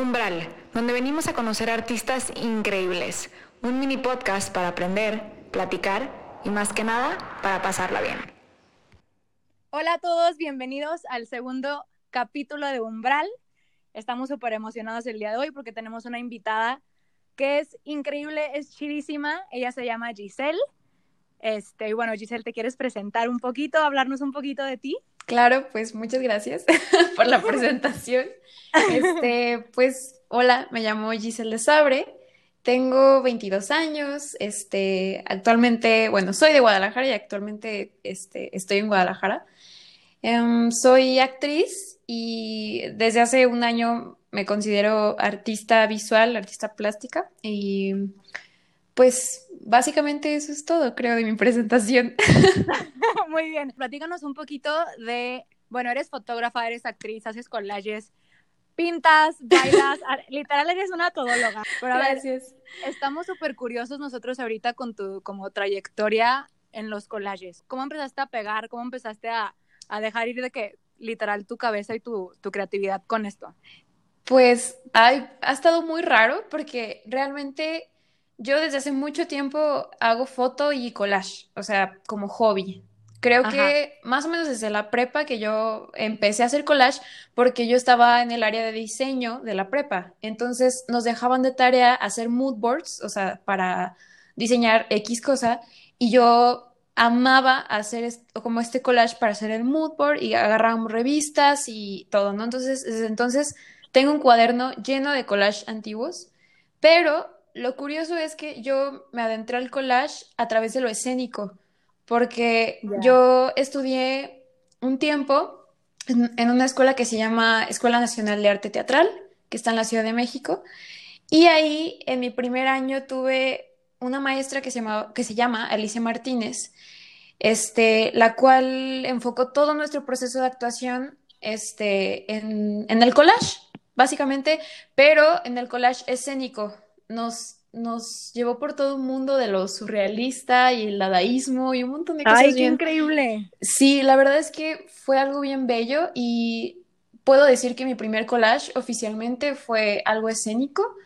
Umbral, donde venimos a conocer artistas increíbles. Un mini podcast para aprender, platicar y más que nada para pasarla bien. Hola a todos, bienvenidos al segundo capítulo de Umbral. Estamos súper emocionados el día de hoy porque tenemos una invitada que es increíble, es chidísima. Ella se llama Giselle. Este, y bueno, Giselle, ¿te quieres presentar un poquito, hablarnos un poquito de ti? Claro, pues muchas gracias por la presentación. Este, pues, hola, me llamo Giselle de Sabre, tengo 22 años, este, actualmente, bueno, soy de Guadalajara y actualmente este, estoy en Guadalajara. Em, soy actriz y desde hace un año me considero artista visual, artista plástica y pues básicamente eso es todo, creo, de mi presentación. Muy bien. Platícanos un poquito de, bueno, eres fotógrafa, eres actriz, haces collages, pintas, bailas, literal eres una todóloga. Pero Gracias. estamos súper curiosos nosotros ahorita con tu como trayectoria en los collages. ¿Cómo empezaste a pegar? ¿Cómo empezaste a, a dejar ir de que literal tu cabeza y tu, tu creatividad con esto? Pues ha estado muy raro porque realmente yo desde hace mucho tiempo hago foto y collage, o sea, como hobby. Creo que más o menos desde la prepa que yo empecé a hacer collage porque yo estaba en el área de diseño de la prepa. Entonces nos dejaban de tarea hacer mood boards, o sea, para diseñar X cosa. Y yo amaba hacer como este collage para hacer el mood board y agarrábamos revistas y todo, ¿no? Entonces, desde entonces tengo un cuaderno lleno de collage antiguos, pero lo curioso es que yo me adentré al collage a través de lo escénico, porque yo estudié un tiempo en, una escuela que se llama Escuela Nacional de Arte Teatral, que está en la Ciudad de México, y ahí en mi primer año tuve una maestra que se, llama, que se llama Alicia Martínez, este, la cual enfocó todo nuestro proceso de actuación este, en, en el collage, básicamente, pero en el collage escénico nos, nos llevó por todo un mundo de lo surrealista y el dadaísmo y un montón de cosas. ¡Ay, qué increíble! Sí, la verdad es que fue algo bien bello y puedo decir que mi primer collage oficialmente fue algo escénico.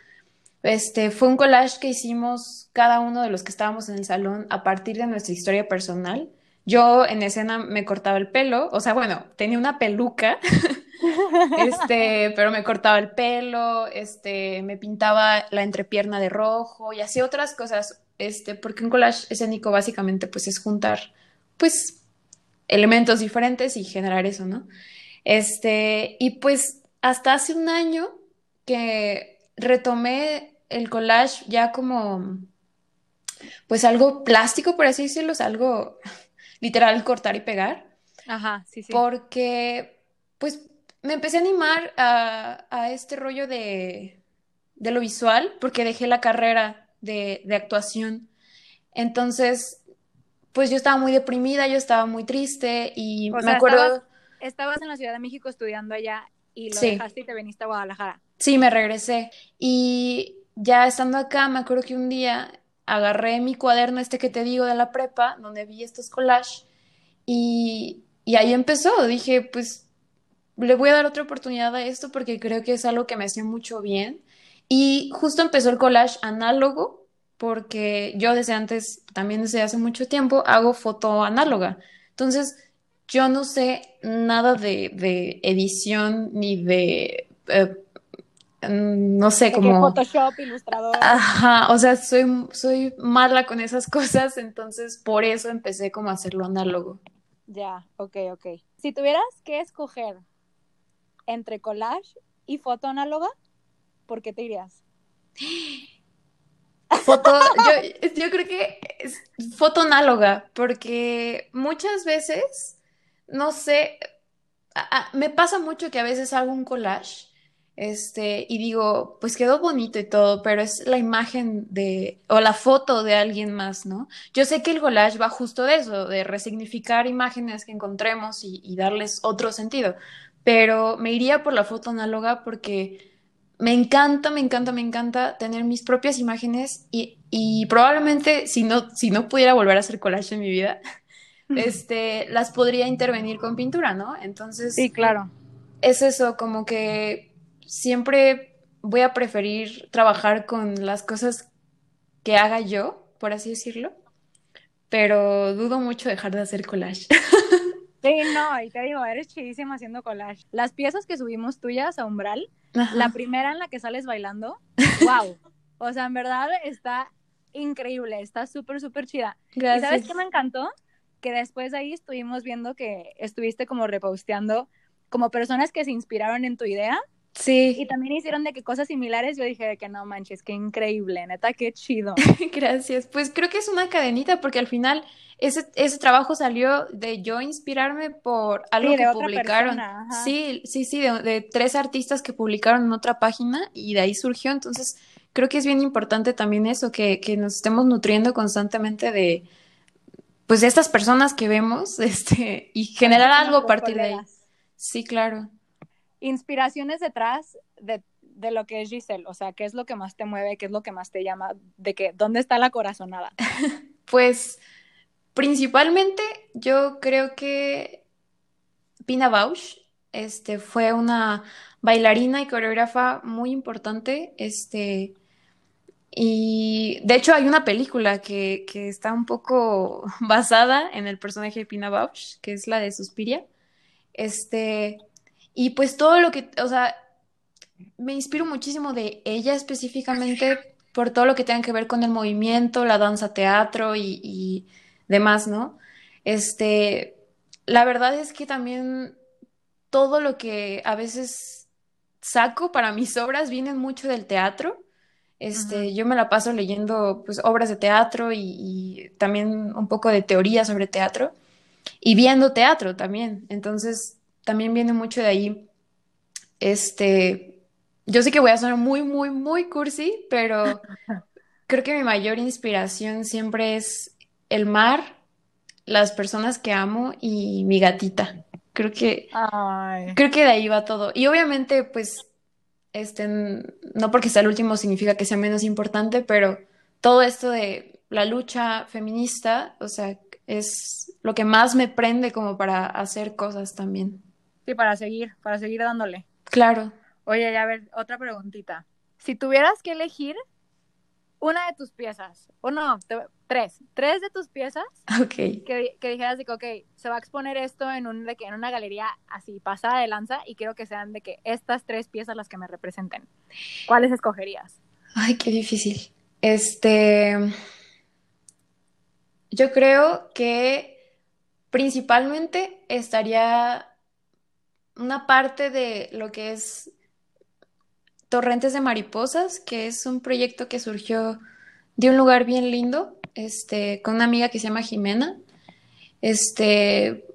Este, fue un collage que hicimos cada uno de los que estábamos en el salón a partir de nuestra historia personal. Yo en escena me cortaba el pelo, o sea, bueno, tenía una peluca este, pero me cortaba el pelo, este, me pintaba la entrepierna de rojo y hacía otras cosas, este, porque un collage escénico básicamente pues es juntar, pues, elementos diferentes y generar eso, ¿no? Este, y pues hasta hace un año que retomé el collage ya como, pues algo plástico, por así decirlo, algo literal cortar y pegar. Ajá, sí, sí. Porque, pues, me empecé a animar a, este rollo de, lo visual porque dejé la carrera de, actuación. Entonces, pues yo estaba muy deprimida, yo estaba muy triste y me acuerdo... Estabas, en la Ciudad de México estudiando allá y lo dejaste y te viniste a Guadalajara. Sí, me regresé. Y ya estando acá, me acuerdo que un día agarré mi cuaderno este que te digo de la prepa, donde vi estos collages, y, y ahí empezó. Dije, pues le voy a dar otra oportunidad a esto porque creo que es algo que me hacía mucho bien. Y justo empezó el collage análogo porque yo desde antes, también desde hace mucho tiempo, hago foto análoga. Entonces, yo no sé nada de, edición ni de... Eh, no sé, como... Photoshop, ilustrador. Ajá, o sea, soy, soy mala con esas cosas, entonces por eso empecé como a hacerlo análogo. Ya, ok, ok. Si tuvieras que escoger entre collage y foto análoga, ¿por qué te irías? Foto, yo, creo que es foto análoga, porque muchas veces, no sé, me pasa mucho que a veces hago un collage este, y digo, pues quedó bonito y todo, pero es la imagen de, o la foto de alguien más, ¿no? Yo sé que el collage va justo de eso, de resignificar imágenes que encontremos y darles otro sentido, pero me iría por la foto análoga porque me encanta, me encanta, me encanta tener mis propias imágenes y, y probablemente si no, si no pudiera volver a hacer collage en mi vida, este, las podría intervenir con pintura, ¿no? Entonces... Sí, claro. Es eso, como que siempre voy a preferir trabajar con las cosas que haga yo, por así decirlo, pero dudo mucho dejar de hacer collage. Sí, no, y te digo, eres chidísima haciendo collage. Las piezas que subimos tuyas a Umbral, la primera en la que sales bailando, wow. O sea, en verdad está increíble, está súper, súper chida. Gracias. ¿Y sabes qué me encantó? Que después de ahí estuvimos viendo que estuviste como reposteando como personas que se inspiraron en tu idea. Sí. Y también hicieron de que cosas similares. Yo dije de que no manches, qué increíble, neta, qué chido. Gracias. Pues creo que es una cadenita porque al final ese, ese trabajo salió de yo inspirarme por algo que publicaron. sí, sí, sí, de, tres artistas que publicaron en otra página y de ahí surgió. Entonces, creo que es bien importante también eso, que, que nos estemos nutriendo constantemente de, pues, de estas personas que vemos, este, y generar algo a partir de ahí. Sí, claro. Inspiraciones detrás de, de lo que es Giselle, o sea, ¿qué es lo que más te mueve? ¿Qué es lo que más te llama? ¿De que dónde está la corazonada? pues Principalmente, yo creo que Pina Bausch este, fue una bailarina y coreógrafa muy importante. Este, y de hecho hay una película que, que, está un poco basada en el personaje de Pina Bausch, que es la de Suspiria. Este, y pues todo lo que, o sea, me inspiro muchísimo de ella específicamente por todo lo que tenga que ver con el movimiento, la danza teatro y demás, ¿no? Este, la verdad es que también todo lo que a veces saco para mis obras vienen mucho del teatro. Este, yo me la paso leyendo pues obras de teatro y, y, también un poco de teoría sobre teatro y viendo teatro también. Entonces, también viene mucho de ahí. Este, yo sé que voy a sonar muy, muy, muy cursi, pero creo que mi mayor inspiración siempre es el mar, las personas que amo y mi gatita. Creo que, creo que de ahí va todo. Y obviamente, pues, este, no porque sea el último significa que sea menos importante, pero todo esto de la lucha feminista, o sea, es lo que más me prende como para hacer cosas también. Sí, para seguir, para seguir dándole. Claro. Oye, a ver, otra preguntita. Si tuvieras que elegir una de tus piezas, o no, tres, tres de tus piezas okay. que, que, dijeras de que, ok, se va a exponer esto en, un, de que, en una galería así pasada de lanza y quiero que sean de que estas tres piezas las que me representen. ¿Cuáles escogerías? Ay, qué difícil. Este, yo creo que principalmente estaría una parte de lo que es Torrentes de Mariposas, que es un proyecto que surgió de un lugar bien lindo, este, con una amiga que se llama Jimena. Este,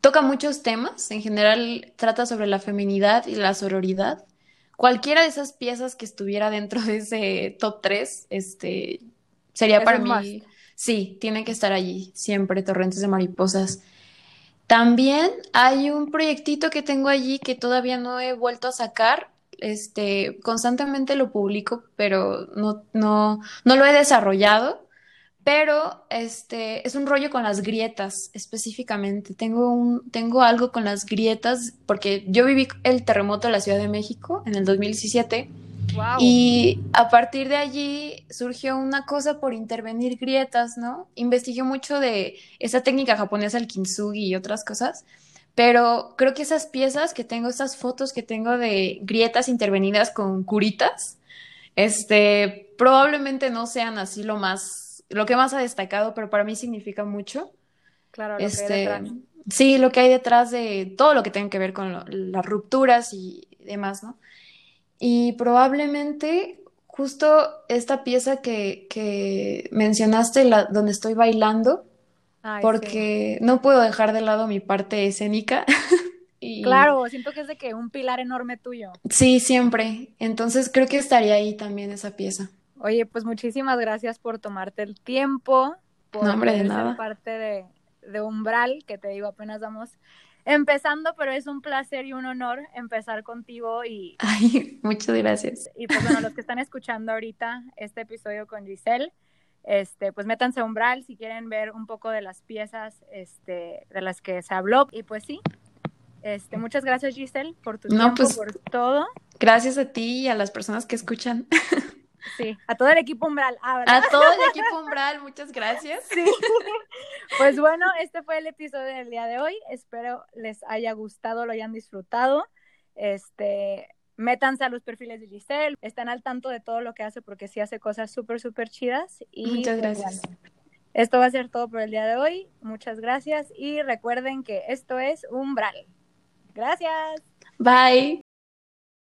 toca muchos temas, en general trata sobre la feminidad y la sororidad. Cualquiera de esas piezas que estuviera dentro de ese top 3, este, sería para mí, sí, tiene que estar allí, siempre Torrentes de Mariposas. También hay un proyectito que tengo allí que todavía no he vuelto a sacar, este, constantemente lo publico, pero no, no, no lo he desarrollado. Pero este es un rollo con las grietas específicamente. Tengo un, tengo algo con las grietas porque yo viví el terremoto de la Ciudad de México en el 2017. Y a partir de allí surgió una cosa por intervenir grietas, ¿no? Investigué mucho de esa técnica japonesa, el kintsugi y otras cosas. Pero creo que esas piezas que tengo, estas fotos que tengo de grietas intervenidas con curitas, este, probablemente no sean así lo más, lo que más ha destacado, pero para mí significa mucho. Claro, lo este, que hay este, detrás. Sí, lo que hay detrás de todo lo que tiene que ver con las rupturas y demás, ¿no? Y probablemente justo esta pieza que, que mencionaste, la, donde estoy bailando, porque no puedo dejar de lado mi parte escénica. y... Claro, siento que es de que un pilar enorme tuyo. Sí, siempre. Entonces creo que estaría ahí también esa pieza. Oye, pues muchísimas gracias por tomarte el tiempo, por no, de nada. parte de, de Umbral, que te digo, apenas vamos empezando, pero es un placer y un honor empezar contigo y... Ay, muchas gracias. Y pues bueno, los que están escuchando ahorita este episodio con Giselle, este, pues métanse a Umbral si quieren ver un poco de las piezas este, de las que se habló. Y pues sí, este, muchas gracias Giselle por tu tiempo, pues, por todo. Gracias a ti y a las personas que escuchan. Sí, a todo el equipo Umbral. Ah, a todo el equipo Umbral, muchas gracias. Sí. Pues bueno, este fue el episodio del día de hoy. Espero les haya gustado, lo hayan disfrutado. Este, métanse a los perfiles de Giselle, están al tanto de todo lo que hace porque sí hace cosas súper, súper chidas. Y muchas pues gracias. esto va a ser todo por el día de hoy. Muchas gracias y recuerden que esto es Umbral. Gracias. Bye.